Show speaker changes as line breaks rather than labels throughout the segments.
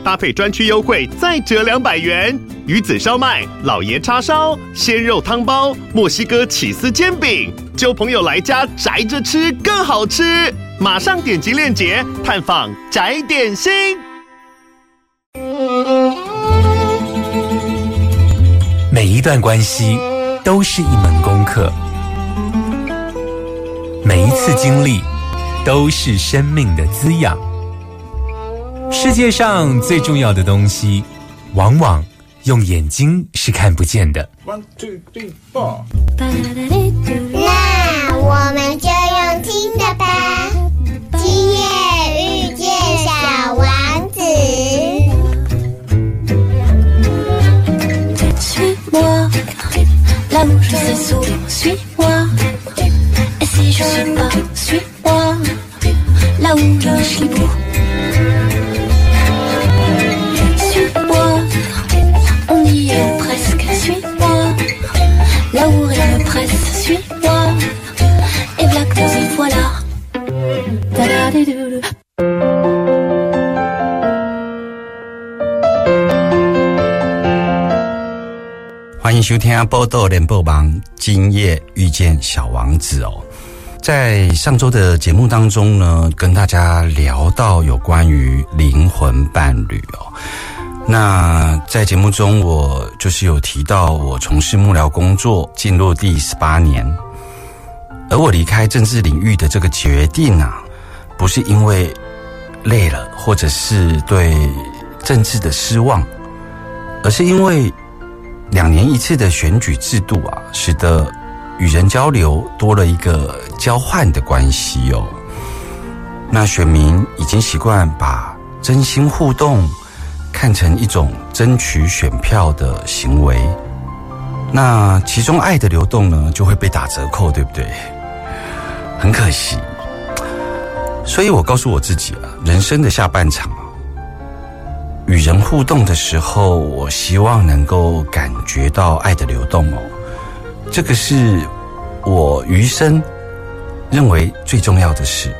搭配专区优惠再折两百元。鱼子烧麦、老爷叉烧、鲜肉汤包、墨西哥起司煎饼，揪朋友来家宅着吃更好吃。马上点击链接探访宅点心。
每一段关系都是一门功课，每一次经历都是生命的滋养。世界上最重要的东西，往往用眼睛是看不见的。
One two three four。
那我们就用听的吧。
收听《波豆联播网》，今夜遇见小王子哦。在上周的节目当中呢，跟大家聊到有关于灵魂伴侣哦。那在节目中，我就是有提到我从事幕僚工作进入第十八年，而我离开政治领域的这个决定啊，不是因为累了，或者是对政治的失望，而是因为。两年一次的选举制度啊，使得与人交流多了一个交换的关系哦。那选民已经习惯把真心互动看成一种争取选票的行为，那其中爱的流动呢，就会被打折扣，对不对？很可惜，所以我告诉我自己啊，人生的下半场。与人互动的时候，我希望能够感觉到爱的流动哦，这个是我余生认为最重要的事。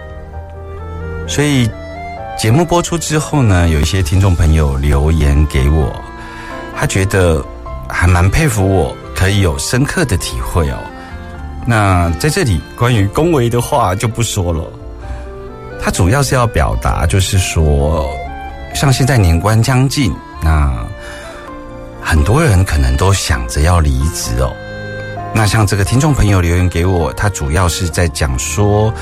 所以节目播出之后呢，有一些听众朋友留言给我，他觉得还蛮佩服我可以有深刻的体会哦。那在这里关于恭维的话就不说了，他主要是要表达就是说。像现在年关将近，那很多人可能都想着要离职哦。那像这个听众朋友留言给我，他主要是在讲说，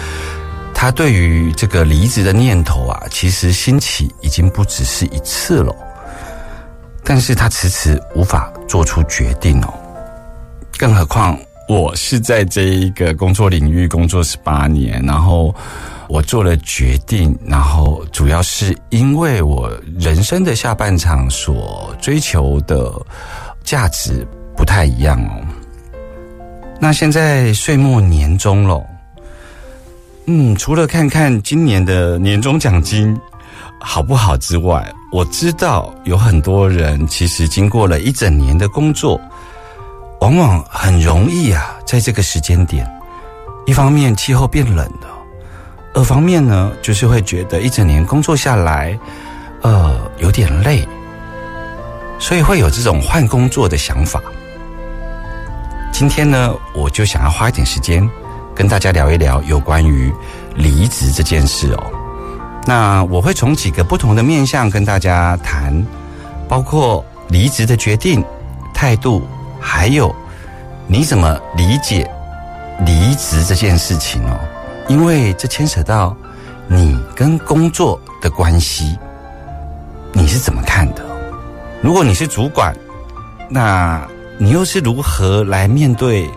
他对于这个离职的念头啊，其实兴起已经不只是一次了，但是他迟迟无法做出决定哦。更何况我是在这一个工作领域工作十八年，然后。我做了决定，然后主要是因为我人生的下半场所追求的价值不太一样哦。那现在岁末年终了，嗯，除了看看今年的年终奖金好不好之外，我知道有很多人其实经过了一整年的工作，往往很容易啊，在这个时间点，一方面气候变冷了。二方面呢，就是会觉得一整年工作下来，呃，有点累，所以会有这种换工作的想法。今天呢，我就想要花一点时间跟大家聊一聊有关于离职这件事哦。那我会从几个不同的面向跟大家谈，包括离职的决定、态度，还有你怎么理解离职这件事情哦。因为这牵扯到你跟工作的关系，你是怎么看的？如果你是主管，那你又是如何来面对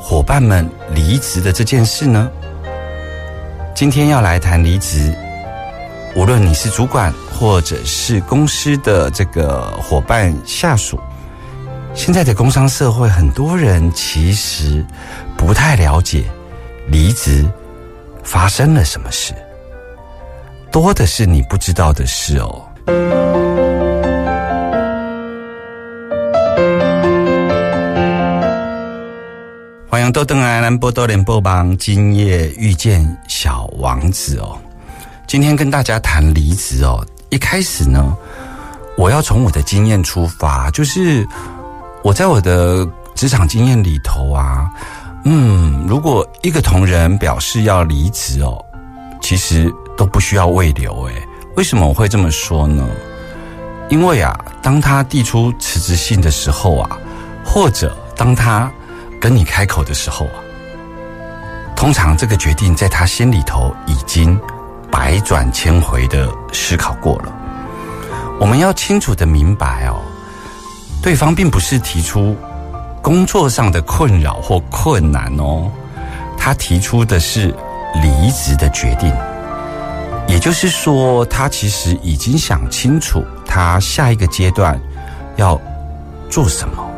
伙伴们离职的这件事呢？今天要来谈离职，无论你是主管或者是公司的这个伙伴下属，现在的工商社会，很多人其实不太了解离职。发生了什么事，多的是你不知道的事哦。欢迎豆登来兰波多联播帮，今夜遇见小王子哦。今天跟大家谈离职哦。一开始呢，我要从我的经验出发，就是我在我的职场经验里头啊，嗯，如果一个同仁表示要离职哦，其实都不需要慰留诶。为什么我会这么说呢？因为啊，当他递出辞职信的时候啊，或者当他跟你开口的时候啊，通常这个决定在他心里头已经百转千回的思考过了。我们要清楚的明白哦，对方并不是提出工作上的困扰或困难哦，他提出的是离职的决定。也就是说，他其实已经想清楚他下一个阶段要做什么。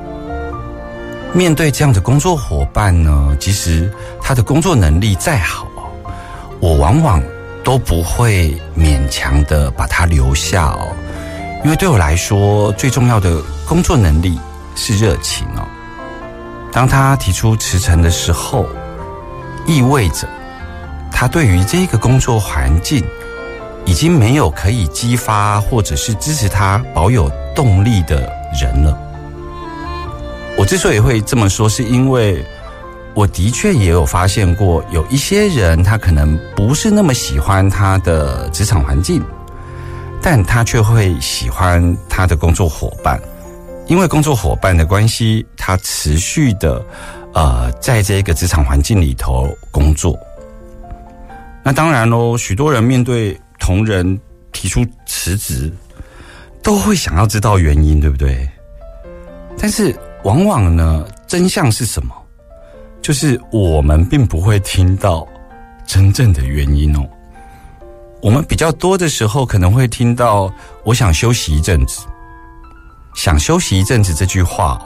面对这样的工作伙伴呢，其实他的工作能力再好，我往往都不会勉强的把他留下哦，因为对我来说，最重要的工作能力是热情哦。当他提出辞呈的时候，意味着他对于这个工作环境已经没有可以激发或者是支持他保有动力的人了。我之所以会这么说，是因为我的确也有发现过，有一些人他可能不是那么喜欢他的职场环境，但他却会喜欢他的工作伙伴，因为工作伙伴的关系，他持续的呃在这个职场环境里头工作。那当然喽，许多人面对同仁提出辞职，都会想要知道原因，对不对？但是。往往呢，真相是什么？就是我们并不会听到真正的原因哦。我们比较多的时候，可能会听到“我想休息一阵子”，“想休息一阵子”这句话，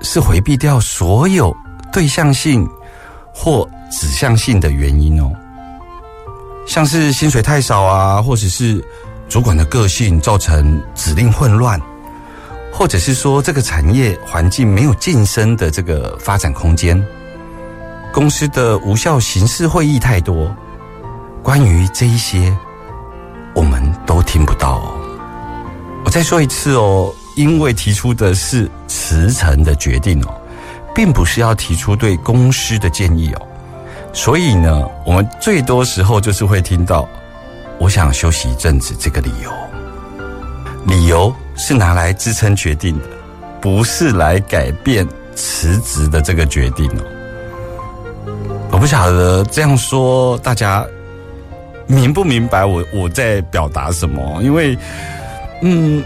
是回避掉所有对象性或指向性的原因哦。像是薪水太少啊，或者是主管的个性造成指令混乱。或者是说，这个产业环境没有晋升的这个发展空间，公司的无效形式会议太多，关于这一些，我们都听不到哦。我再说一次哦，因为提出的是辞呈的决定哦，并不是要提出对公司的建议哦，所以呢，我们最多时候就是会听到，我想休息一阵子这个理由，理由。是拿来支撑决定的，不是来改变辞职的这个决定哦。我不晓得这样说大家明不明白我我在表达什么？因为，嗯，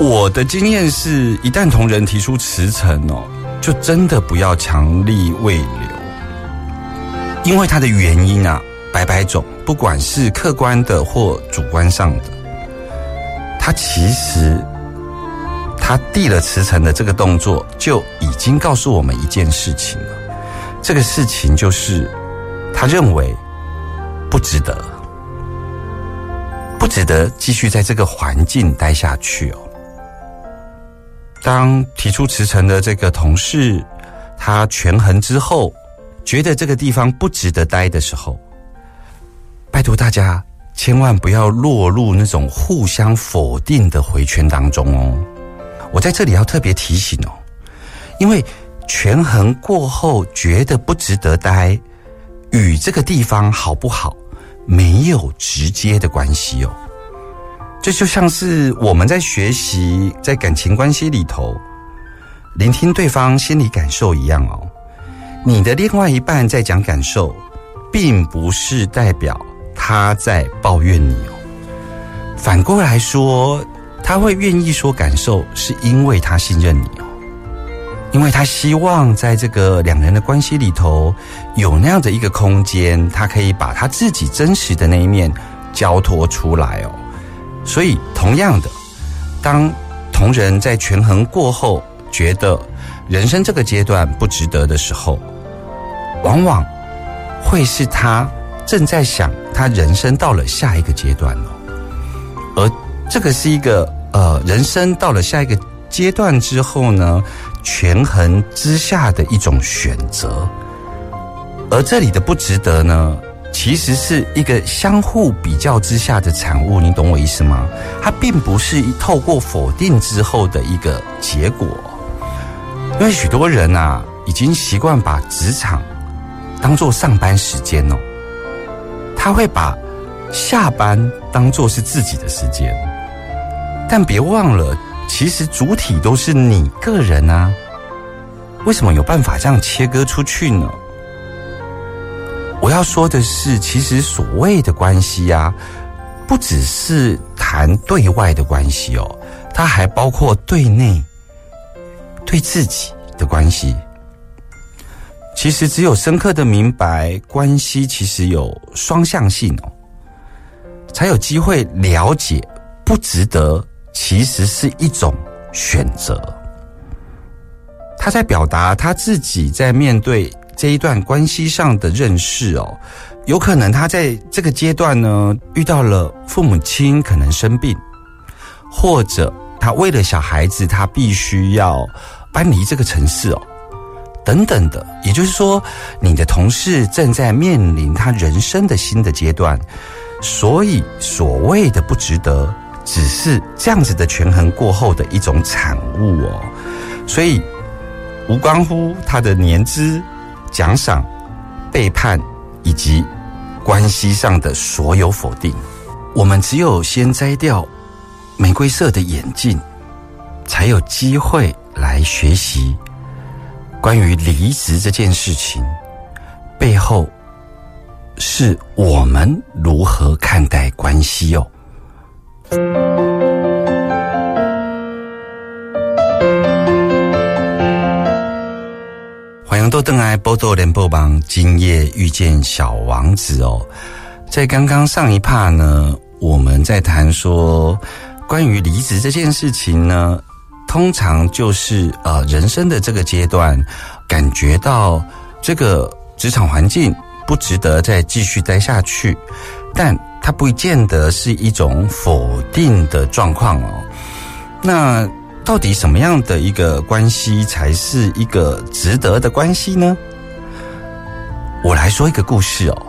我的经验是一旦同仁提出辞呈哦，就真的不要强力挽留，因为他的原因啊，百百种，不管是客观的或主观上的。他其实，他递了辞呈的这个动作，就已经告诉我们一件事情了。这个事情就是，他认为不值得，不值得继续在这个环境待下去哦。当提出辞呈的这个同事，他权衡之后，觉得这个地方不值得待的时候，拜托大家。千万不要落入那种互相否定的回圈当中哦！我在这里要特别提醒哦，因为权衡过后觉得不值得待，与这个地方好不好没有直接的关系哦。这就像是我们在学习在感情关系里头聆听对方心理感受一样哦。你的另外一半在讲感受，并不是代表。他在抱怨你哦，反过来说，他会愿意说感受，是因为他信任你哦，因为他希望在这个两人的关系里头有那样的一个空间，他可以把他自己真实的那一面交托出来哦。所以，同样的，当同人在权衡过后，觉得人生这个阶段不值得的时候，往往会是他正在想他人生到了下一个阶段了，而这个是一个呃人生到了下一个阶段之后呢，权衡之下的一种选择，而这里的不值得呢，其实是一个相互比较之下的产物，你懂我意思吗？它并不是透过否定之后的一个结果，因为许多人啊，已经习惯把职场当做上班时间哦，他会把下班当做是自己的时间，但别忘了，其实主体都是你个人啊。为什么有办法这样切割出去呢？我要说的是，其实所谓的关系啊，不只是谈对外的关系哦，它还包括对内、对自己的关系。其实只有深刻的明白关系其实有双向性哦，才有机会了解不值得其实是一种选择。他在表达他自己在面对这一段关系上的认识哦，有可能他在这个阶段呢遇到了父母亲可能生病，或者他为了小孩子他必须要搬离这个城市哦。等等的，也就是说，你的同事正在面临他人生的新的阶段，所以所谓的不值得，只是这样子的权衡过后的一种产物哦，所以无关乎他的年资、奖赏、背叛以及关系上的所有否定。我们只有先摘掉玫瑰色的眼镜，才有机会来学习。关于离职这件事情，背后是我们如何看待关系哦。欢迎多登来波多联播榜，今夜遇见小王子哦。在刚刚上一趴呢，我们在谈说关于离职这件事情呢。通常就是呃，人生的这个阶段，感觉到这个职场环境不值得再继续待下去，但它不见得是一种否定的状况哦。那到底什么样的一个关系才是一个值得的关系呢？我来说一个故事哦。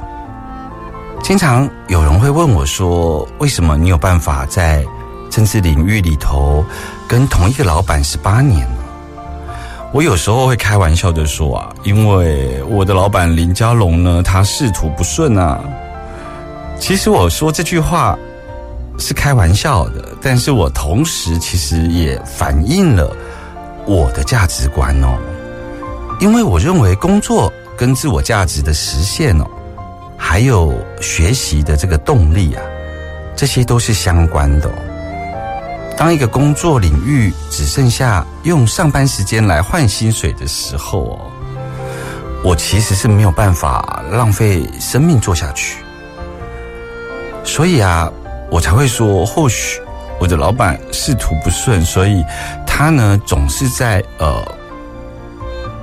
经常有人会问我说：“为什么你有办法在政治领域里头？”跟同一个老板十八年了，我有时候会开玩笑的说啊，因为我的老板林家龙呢，他仕途不顺啊。其实我说这句话是开玩笑的，但是我同时其实也反映了我的价值观哦。因为我认为工作跟自我价值的实现哦，还有学习的这个动力啊，这些都是相关的。当一个工作领域只剩下用上班时间来换薪水的时候哦，我其实是没有办法浪费生命做下去。所以啊，我才会说，或许我的老板仕途不顺，所以他呢总是在呃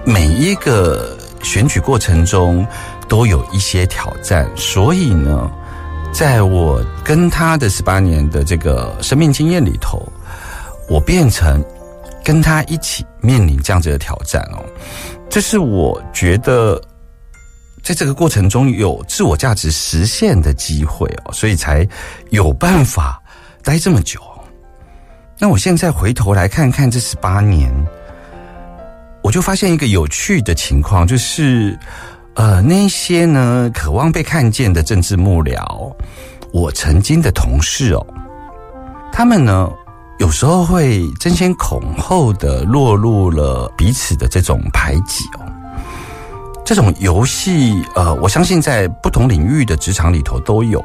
每一个选举过程中都有一些挑战，所以呢。在我跟他的十八年的这个生命经验里头，我变成跟他一起面临这样子的挑战哦。这是我觉得在这个过程中有自我价值实现的机会哦，所以才有办法待这么久。那我现在回头来看看这十八年，我就发现一个有趣的情况，就是。呃，那些呢，渴望被看见的政治幕僚，我曾经的同事哦，他们呢，有时候会争先恐后的落入了彼此的这种排挤哦。这种游戏，呃，我相信在不同领域的职场里头都有，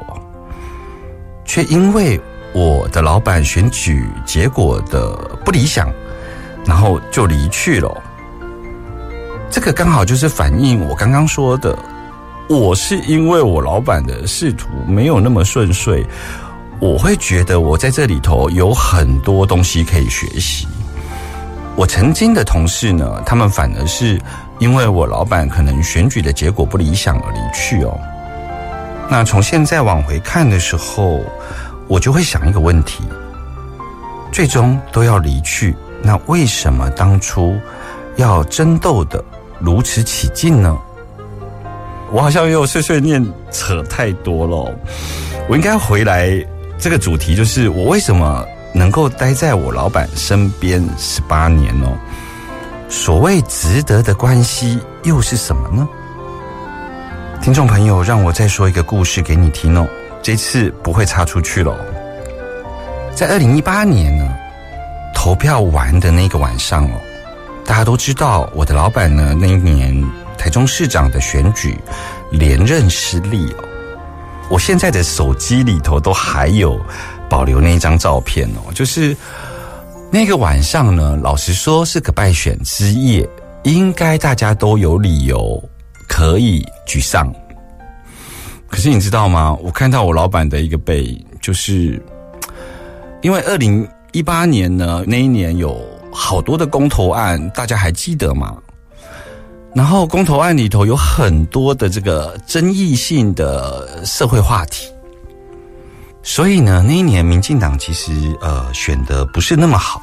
却因为我的老板选举结果的不理想，然后就离去了。这个刚好就是反映我刚刚说的，我是因为我老板的仕途没有那么顺遂，我会觉得我在这里头有很多东西可以学习。我曾经的同事呢，他们反而是因为我老板可能选举的结果不理想而离去哦。那从现在往回看的时候，我就会想一个问题：最终都要离去，那为什么当初要争斗的如此起劲呢？我好像又碎碎念扯太多了，我应该回来这个主题，就是我为什么能够待在我老板身边十八年哦？所谓值得的关系又是什么呢？听众朋友，让我再说一个故事给你听哦。这次不会插出去了。在二零一八年呢，投票完的那个晚上哦，大家都知道我的老板呢那一年台中市长的选举连任失利哦。我现在的手机里头都还有保留那一张照片哦，就是那个晚上呢，老实说是个败选之夜，应该大家都有理由可以沮丧。可是你知道吗？我看到我老板的一个背影，就是因为二零一八年呢，那一年有好多的公投案，大家还记得吗？然后公投案里头有很多的这个争议性的社会话题，所以呢，那一年民进党其实呃选的不是那么好，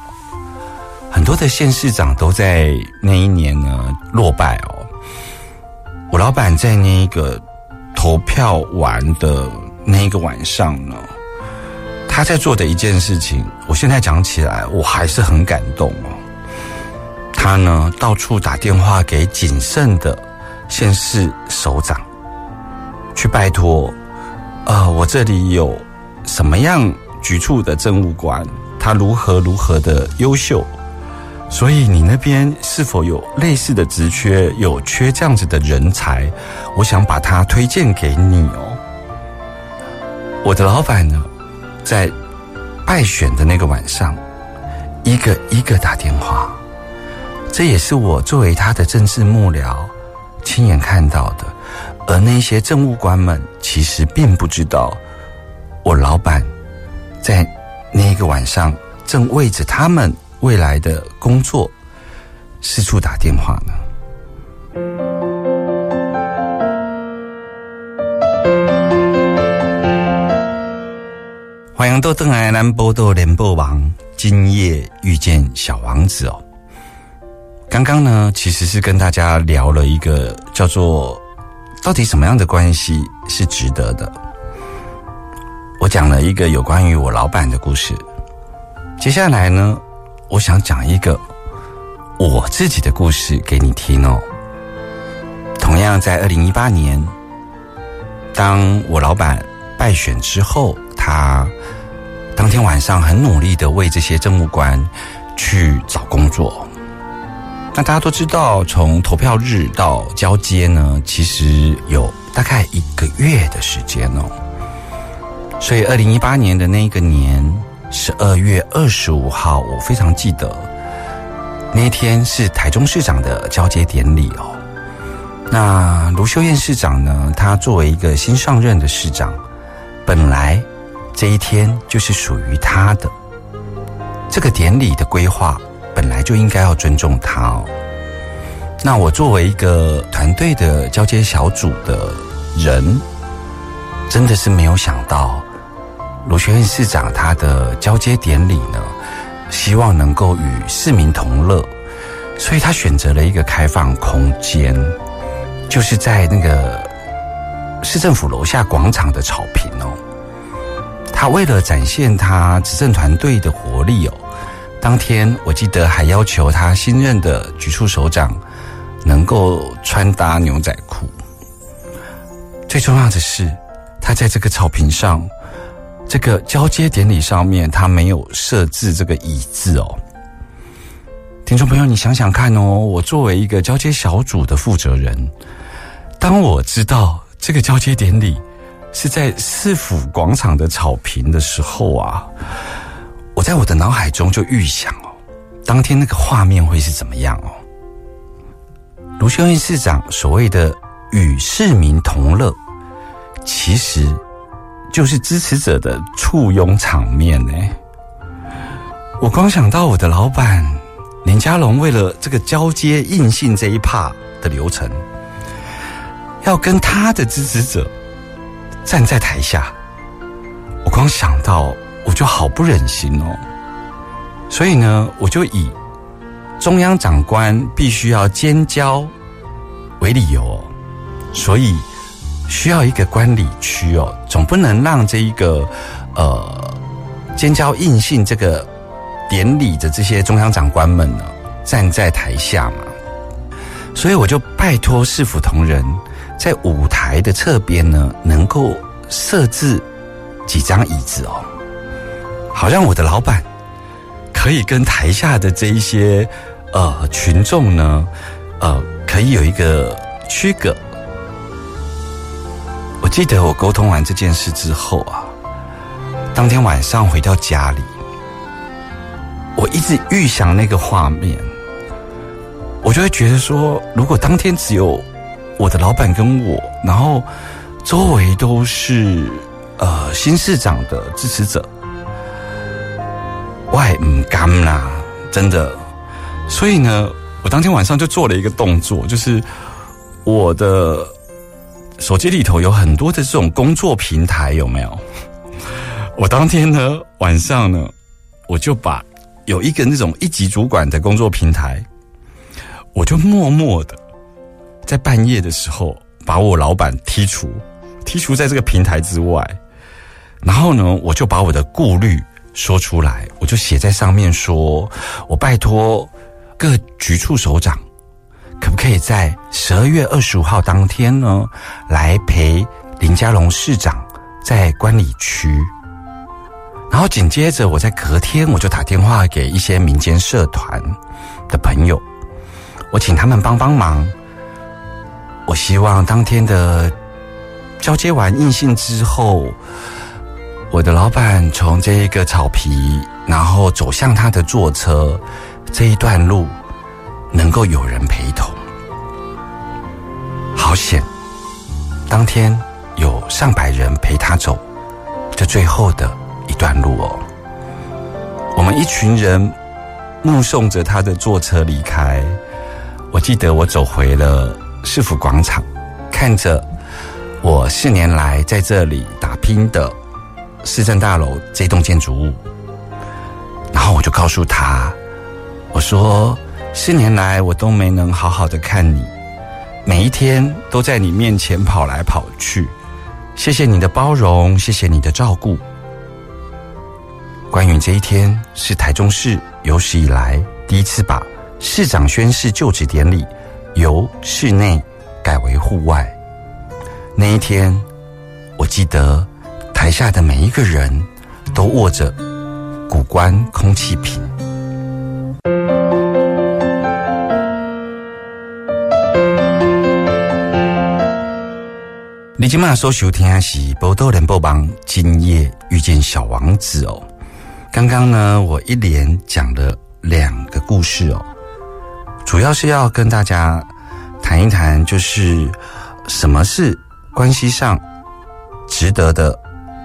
很多的县市长都在那一年呢落败哦。我老板在那个。投票完的那一个晚上呢，他在做的一件事情，我现在讲起来我还是很感动哦。他呢到处打电话给谨慎的县市首长，去拜托，呃，我这里有什么样局处的政务官，他如何如何的优秀。所以你那边是否有类似的职缺，有缺这样子的人才？我想把他推荐给你哦。我的老板呢，在败选的那个晚上，一个一个打电话，这也是我作为他的政治幕僚亲眼看到的。而那些政务官们其实并不知道，我老板在那个晚上正为着他们。未来的工作四处打电话呢。欢迎到邓艾兰波多联播网，今夜遇见小王子哦。刚刚呢，其实是跟大家聊了一个叫做到底什么样的关系是值得的。我讲了一个有关于我老板的故事，接下来呢。我想讲一个我自己的故事给你听哦。同样在二零一八年，当我老板败选之后，他当天晚上很努力的为这些政务官去找工作。那大家都知道，从投票日到交接呢，其实有大概一个月的时间哦。所以二零一八年的那个年。十二月二十五号，我非常记得那天是台中市长的交接典礼哦。那卢秀燕市长呢？他作为一个新上任的市长，本来这一天就是属于他的。这个典礼的规划本来就应该要尊重他哦。那我作为一个团队的交接小组的人，真的是没有想到。卢学院市长他的交接典礼呢，希望能够与市民同乐，所以他选择了一个开放空间，就是在那个市政府楼下广场的草坪哦。他为了展现他执政团队的活力哦，当天我记得还要求他新任的局处首长能够穿搭牛仔裤。最重要的是，他在这个草坪上。这个交接典礼上面，他没有设置这个椅子哦。听众朋友，你想想看哦，我作为一个交接小组的负责人，当我知道这个交接典礼是在市府广场的草坪的时候啊，我在我的脑海中就预想哦，当天那个画面会是怎么样哦？卢秀燕市长所谓的与市民同乐，其实。就是支持者的簇拥场面呢。我光想到我的老板林家龙为了这个交接印信这一帕，的流程，要跟他的支持者站在台下，我光想到我就好不忍心哦。所以呢，我就以中央长官必须要监交为理由，所以需要一个观礼区哦，总不能让这一个呃尖交印信这个典礼的这些中央长官们呢站在台下嘛，所以我就拜托市府同仁在舞台的侧边呢，能够设置几张椅子哦，好让我的老板。可以跟台下的这一些呃群众呢，呃，可以有一个区隔。记得我沟通完这件事之后啊，当天晚上回到家里，我一直预想那个画面，我就会觉得说，如果当天只有我的老板跟我，然后周围都是呃新市长的支持者。我也唔甘啦，真的。所以呢，我当天晚上就做了一个动作，就是我的手机里头有很多的这种工作平台，有没有？我当天呢晚上呢，我就把有一个那种一级主管的工作平台，我就默默的在半夜的时候把我老板剔除，剔除在这个平台之外。然后呢，我就把我的顾虑。说出来，我就写在上面，说我拜托各局处首长，可以在十二月二十五号当天呢，来陪林佳龙市长在观礼区？然后紧接着，我在隔天我就打电话给一些民间社团的朋友，我请他们帮帮忙。我希望当天的交接完印信之后。我的老板从这一个草皮，然后走向他的坐车，这一段路能够有人陪同，好险！当天有上百人陪他走这最后的一段路哦。我们一群人目送着他的坐车离开。我记得我走回了市府广场，看着我四年来在这里打拼的。市政大楼这栋建筑物，然后我就告诉他，我说四年来我都没能好好的看你，每一天都在你面前跑来跑去，谢谢你的包容，谢谢你的照顾。关于这一天是台中市有史以来第一次把市长宣誓就职典礼由室内改为户外，那一天我记得。台下的每一个人都握着古关空气瓶。你今晚所收听的是《波多连播帮今夜遇见小王子》哦。刚刚呢，我一连讲了两个故事哦，主要是要跟大家谈一谈，就是什么是关系上值得的。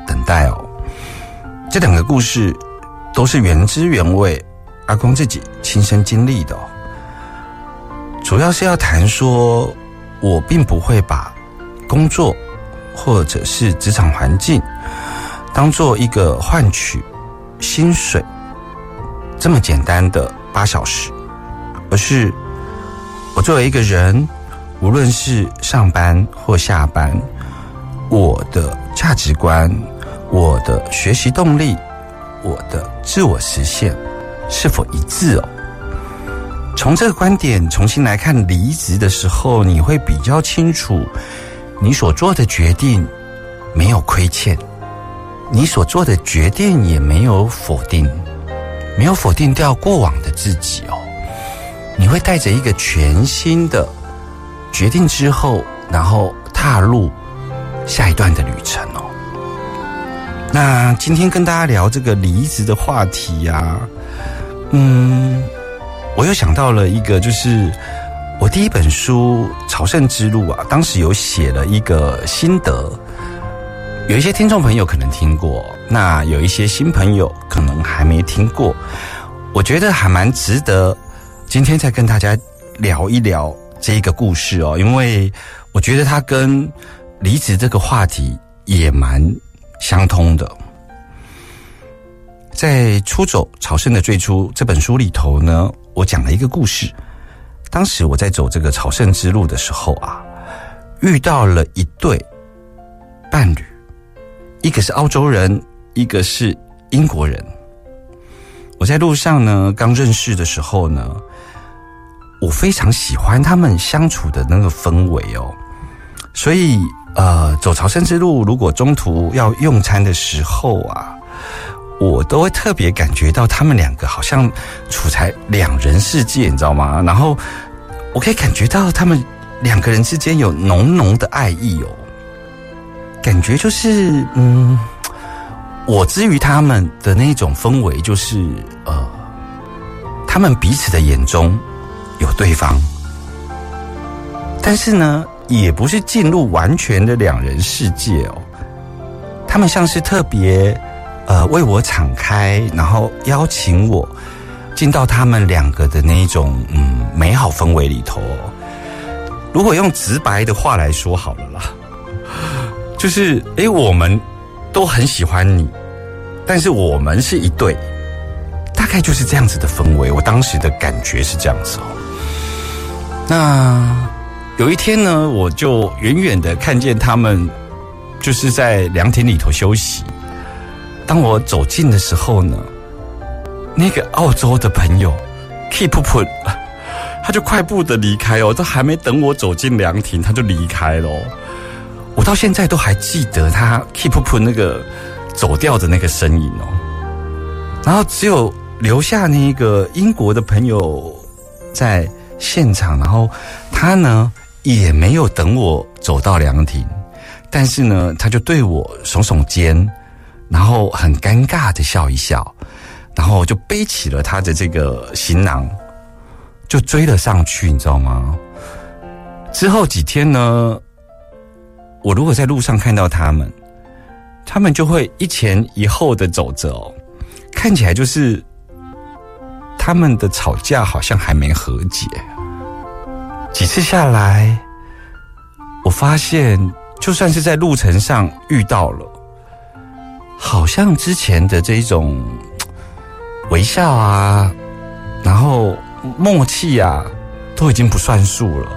等待哦，这两个故事都是原汁原味，阿公自己亲身经历的哦。主要是要谈说，我并不会把工作或者是职场环境当做一个换取薪水这么简单的八小时，而是我作为一个人，无论是上班或下班，我的价值观。我的学习动力，我的自我实现是否一致哦？从这个观点重新来看离职的时候，你会比较清楚，你所做的决定没有亏欠，你所做的决定也没有否定，没有否定掉过往的自己哦。你会带着一个全新的决定之后，然后踏入下一段的旅程哦。那今天跟大家聊这个离职的话题呀，嗯，我又想到了一个，就是我第一本书《朝圣之路》啊，当时有写了一个心得，有一些听众朋友可能听过，那有一些新朋友可能还没听过，我觉得还蛮值得今天再跟大家聊一聊这一个故事哦，因为我觉得它跟离职这个话题也蛮相通的。在《出走朝圣的最初》这本书里头呢，我讲了一个故事。当时我在走这个朝圣之路的时候啊，遇到了一对伴侣，一个是澳洲人，一个是英国人。我在路上呢，刚认识的时候呢，我非常喜欢他们相处的那个氛围哦，所以呃，走朝圣之路，如果中途要用餐的时候啊。我都会特别感觉到他们两个好像处在两人世界，你知道吗？然后我可以感觉到他们两个人之间有浓浓的爱意哦，感觉就是嗯，我之于他们的那种氛围，就是呃，他们彼此的眼中有对方，但是呢，也不是进入完全的两人世界哦，他们像是特别。呃，为我敞开，然后邀请我进到他们两个的那一种嗯美好氛围里头。如果用直白的话来说，好了啦，就是诶，我们都很喜欢你，但是我们是一对，大概就是这样子的氛围。我当时的感觉是这样子哦。那有一天呢，我就远远的看见他们就是在凉亭里头休息。当我走近的时候呢，那个澳洲的朋友 keep put，他就快步的离开哦，都还没等我走进凉亭，他就离开了。我到现在都还记得他 keep put 那个走掉的那个身影哦。然后只有留下那个英国的朋友在现场，然后他呢也没有等我走到凉亭，但是呢，他就对我耸耸肩。然后很尴尬的笑一笑，然后就背起了他的这个行囊，就追了上去，你知道吗？之后几天呢，我如果在路上看到他们，他们就会一前一后的走着哦，看起来就是他们的吵架好像还没和解。几次下来，我发现就算是在路程上遇到了。好像之前的这种微笑啊，然后默契啊，都已经不算数了。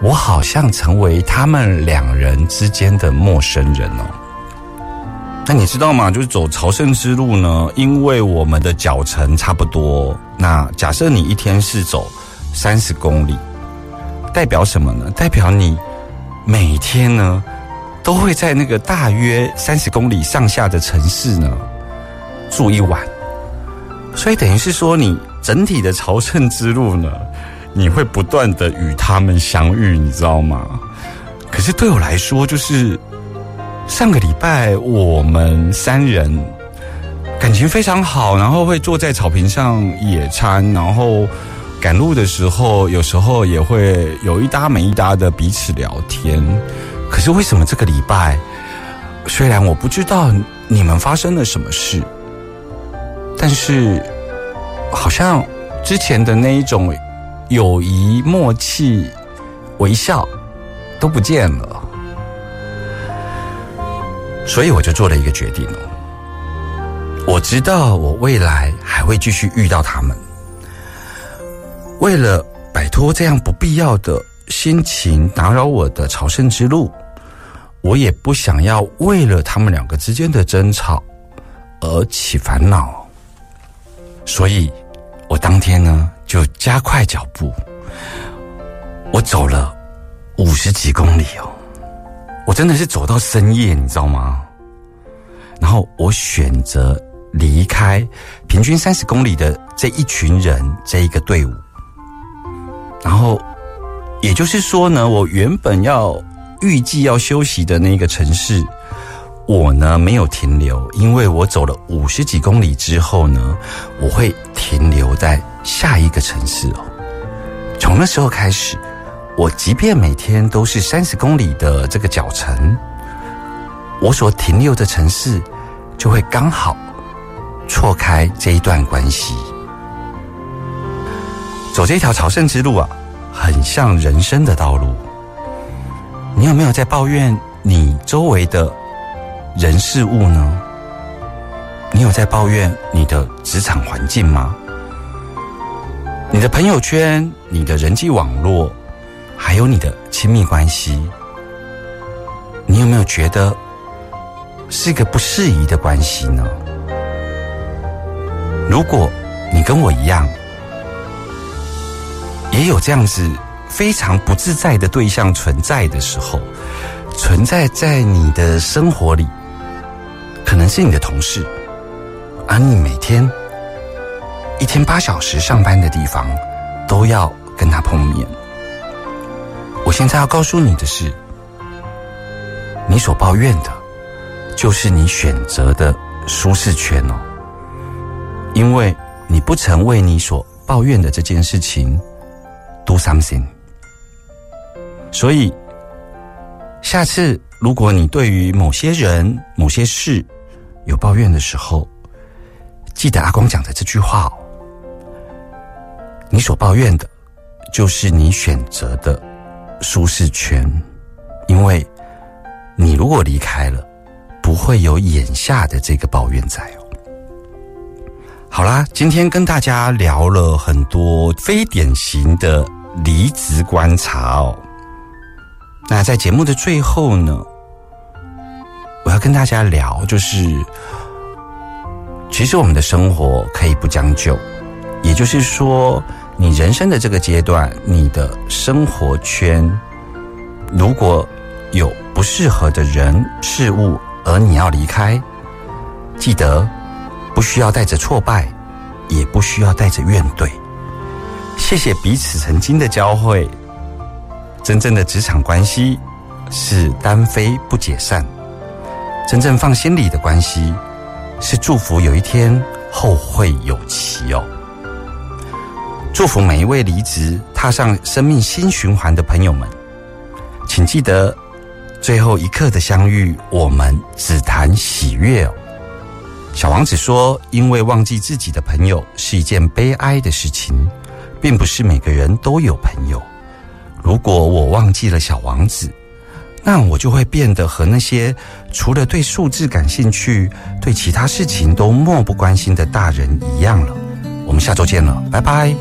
我好像成为他们两人之间的陌生人哦。那你知道吗？就是走朝圣之路呢，因为我们的脚程差不多。那假设你一天是走三十公里，代表什么呢？代表你每天呢？都会在那个大约三十公里上下的城市呢住一晚，所以等于是说，你整体的朝圣之路呢，你会不断的与他们相遇，你知道吗？可是对我来说，就是上个礼拜我们三人感情非常好，然后会坐在草坪上野餐，然后赶路的时候，有时候也会有一搭没一搭的彼此聊天。可是为什么这个礼拜，虽然我不知道你们发生了什么事，但是好像之前的那一种友谊、默契、微笑都不见了，所以我就做了一个决定。我知道我未来还会继续遇到他们，为了摆脱这样不必要的心情打扰我的朝圣之路。我也不想要为了他们两个之间的争吵而起烦恼，所以，我当天呢就加快脚步，我走了五十几公里哦，我真的是走到深夜，你知道吗？然后我选择离开平均三十公里的这一群人这一个队伍，然后，也就是说呢，我原本要。预计要休息的那个城市，我呢没有停留，因为我走了五十几公里之后呢，我会停留在下一个城市哦。从那时候开始，我即便每天都是三十公里的这个脚程，我所停留的城市就会刚好错开这一段关系。走这条朝圣之路啊，很像人生的道路。你有没有在抱怨你周围的人事物呢？你有在抱怨你的职场环境吗？你的朋友圈、你的人际网络，还有你的亲密关系，你有没有觉得是一个不适宜的关系呢？如果你跟我一样，也有这样子非常不自在的对象存在的时候，存在在你的生活里，可能是你的同事，而你每天一天八小时上班的地方，都要跟他碰面。我现在要告诉你的是，你所抱怨的，就是你选择的舒适圈哦。因为你不曾为你所抱怨的这件事情 do something，所以下次如果你对于某些人、某些事有抱怨的时候，记得阿光讲的这句话哦：你所抱怨的，就是你选择的舒适圈，因为你如果离开了，不会有眼下的这个抱怨在哦。好啦，今天跟大家聊了很多非典型的离职观察哦。那在节目的最后呢，我要跟大家聊，就是其实我们的生活可以不将就，也就是说，你人生的这个阶段，你的生活圈如果有不适合的人事物，而你要离开，记得。不需要带着挫败，也不需要带着怨怼。谢谢彼此曾经的交汇。真正的职场关系是单飞不解散，真正放心里的关系是祝福有一天后会有期哦。祝福每一位离职踏上生命新循环的朋友们，请记得最后一刻的相遇，我们只谈喜悦哦。小王子说：“因为忘记自己的朋友是一件悲哀的事情，并不是每个人都有朋友。如果我忘记了小王子，那我就会变得和那些除了对数字感兴趣、对其他事情都漠不关心的大人一样了。”我们下周见了，拜拜。